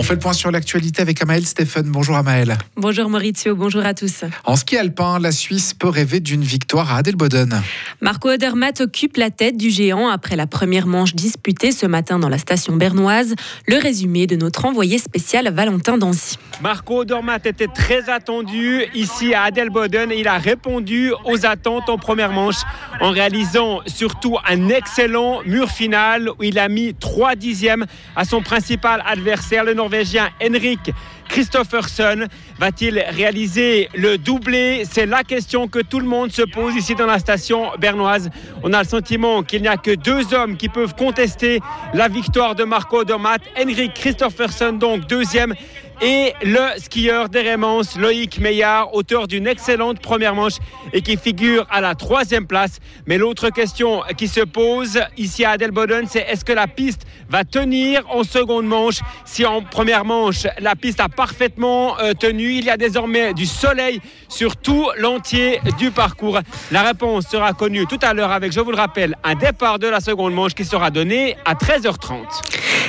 On fait le point sur l'actualité avec Amael Stéphane. Bonjour Amael. Bonjour Maurizio, bonjour à tous. En ski alpin, la Suisse peut rêver d'une victoire à Adelboden. Marco Odermatt occupe la tête du géant après la première manche disputée ce matin dans la station bernoise. Le résumé de notre envoyé spécial Valentin Dancy. Marco Odermatt était très attendu ici à Adelboden il a répondu aux attentes en première manche en réalisant surtout un excellent mur final où il a mis 3 dixièmes à son principal adversaire, le Norvégien Henrik Christopherson. Va-t-il réaliser le doublé? C'est la question que tout le monde se pose ici dans la station bernoise. On a le sentiment qu'il n'y a que deux hommes qui peuvent contester la victoire de Marco Odermatt. Henrik Christopherson, donc deuxième, et le skieur d'Eremance, Loïc Meillard, auteur d'une excellente première manche et qui figure à la troisième place. Mais l'autre question qui se pose ici à Adelboden, c'est est-ce que la piste va tenir en seconde manche? Si en première manche, la piste a parfaitement euh, tenu, il y a désormais du soleil sur tout l'entier du parcours. La réponse sera connue tout à l'heure avec, je vous le rappelle, un départ de la seconde manche qui sera donné à 13h30.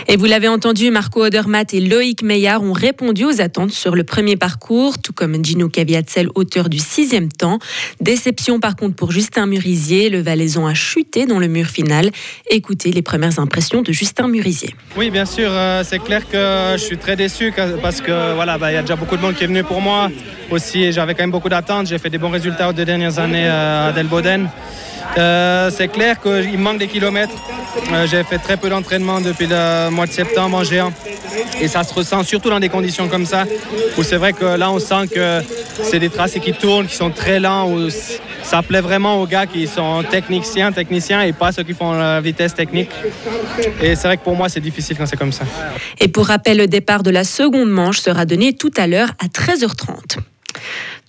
Et vous l'avez entendu, Marco Odermatt et Loïc Meillard ont répondu aux attentes sur le premier parcours, tout comme Gino Caviatzel, auteur du sixième temps. Déception par contre pour Justin Murisier, le Valaisan a chuté dans le mur final. Écoutez les premières impressions de Justin Murisier. Oui, bien sûr, euh, c'est clair que je suis très déçu parce que voilà, bah, il y a déjà beaucoup de monde qui est venu pour moi. Aussi, j'avais quand même beaucoup d'attentes. J'ai fait des bons résultats aux deux dernières années euh, à Delboden. Euh, c'est clair qu'il manque des kilomètres. Euh, j'ai fait très peu d'entraînement depuis le mois de septembre en géant. Et ça se ressent surtout dans des conditions comme ça, où c'est vrai que là on sent que c'est des tracés qui tournent, qui sont très lents, où ça plaît vraiment aux gars qui sont techniciens, techniciens et pas ceux qui font la vitesse technique. Et c'est vrai que pour moi c'est difficile quand c'est comme ça. Et pour rappel, le départ de la seconde manche sera donné tout à l'heure à 13h30.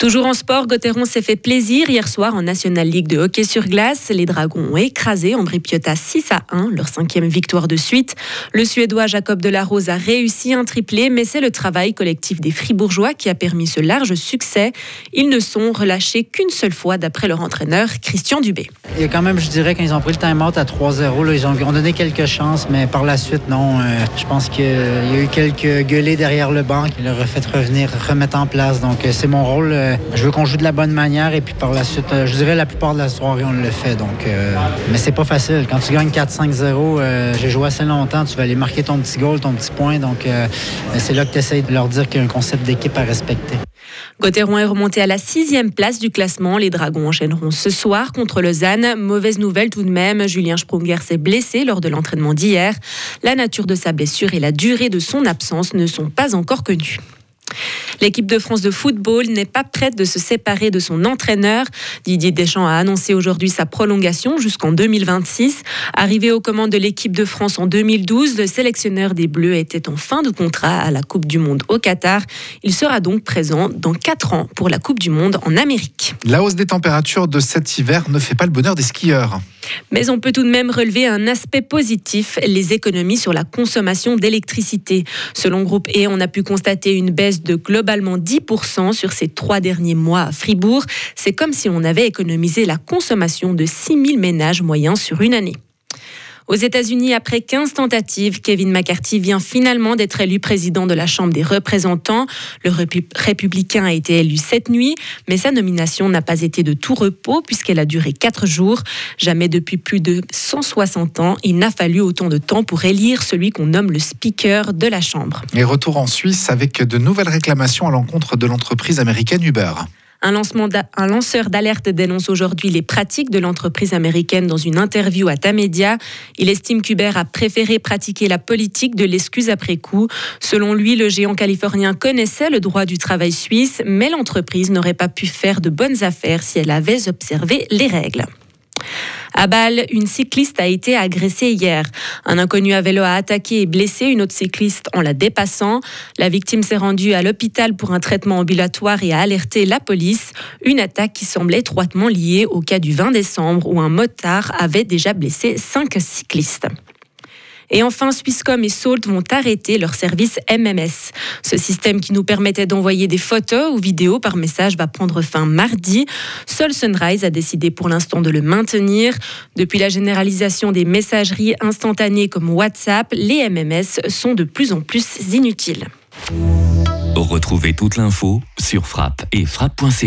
Toujours en sport, Gauthieron s'est fait plaisir hier soir en National League de hockey sur glace. Les Dragons ont écrasé Ambri Piotta 6 à 1, leur cinquième victoire de suite. Le Suédois Jacob Delarose a réussi un triplé, mais c'est le travail collectif des Fribourgeois qui a permis ce large succès. Ils ne sont relâchés qu'une seule fois d'après leur entraîneur Christian Dubé. A quand même, je dirais, quand ils ont pris le time-out à 3-0, ils ont, donné quelques chances, mais par la suite, non. Euh, je pense qu'il y a eu quelques gueulés derrière le banc qui leur a fait revenir, remettre en place. Donc euh, c'est mon rôle. Euh, je veux qu'on joue de la bonne manière et puis par la suite, euh, je dirais la plupart de la soirée, on le fait. Donc, euh, mais c'est pas facile. Quand tu gagnes 4-5-0, euh, j'ai joué assez longtemps, tu vas aller marquer ton petit goal, ton petit point. Donc, c'est là que tu essaies de leur dire qu'il y a un concept d'équipe à respecter. Gauthieron est remonté à la sixième place du classement. Les Dragons enchaîneront ce soir contre Lausanne. Mauvaise nouvelle tout de même, Julien Sprunger s'est blessé lors de l'entraînement d'hier. La nature de sa blessure et la durée de son absence ne sont pas encore connues. L'équipe de France de football n'est pas prête de se séparer de son entraîneur. Didier Deschamps a annoncé aujourd'hui sa prolongation jusqu'en 2026. Arrivé aux commandes de l'équipe de France en 2012, le sélectionneur des Bleus était en fin de contrat à la Coupe du Monde au Qatar. Il sera donc présent dans 4 ans pour la Coupe du Monde en Amérique. La hausse des températures de cet hiver ne fait pas le bonheur des skieurs. Mais on peut tout de même relever un aspect positif, les économies sur la consommation d'électricité. Selon Groupe E, on a pu constater une baisse de globalement 10% sur ces trois derniers mois à Fribourg. C'est comme si on avait économisé la consommation de 6 000 ménages moyens sur une année. Aux États-Unis, après 15 tentatives, Kevin McCarthy vient finalement d'être élu président de la Chambre des représentants. Le républicain a été élu cette nuit, mais sa nomination n'a pas été de tout repos puisqu'elle a duré 4 jours. Jamais depuis plus de 160 ans, il n'a fallu autant de temps pour élire celui qu'on nomme le speaker de la Chambre. Et retour en Suisse avec de nouvelles réclamations à l'encontre de l'entreprise américaine Uber. Un, lanceur d'alerte dénonce aujourd'hui les pratiques de l'entreprise américaine dans une interview à Tamedia. Il estime qu'Uber a préféré pratiquer la politique de l'excuse après coup. Selon lui, le géant californien connaissait le droit du travail suisse, mais l'entreprise n'aurait pas pu faire de bonnes affaires si elle avait observé les règles. À Bâle, une cycliste a été agressée hier. Un inconnu à vélo a attaqué et blessé une autre cycliste en la dépassant. La victime s'est rendue à l'hôpital pour un traitement ambulatoire et a alerté la police. Une attaque qui semble étroitement liée au cas du 20 décembre où un motard avait déjà blessé cinq cyclistes. Et enfin, Swisscom et Salt vont arrêter leur service MMS. Ce système qui nous permettait d'envoyer des photos ou vidéos par message va prendre fin mardi. Seul Sunrise a décidé pour l'instant de le maintenir. Depuis la généralisation des messageries instantanées comme WhatsApp, les MMS sont de plus en plus inutiles. Retrouvez toute l'info sur frappe et frappe.ch.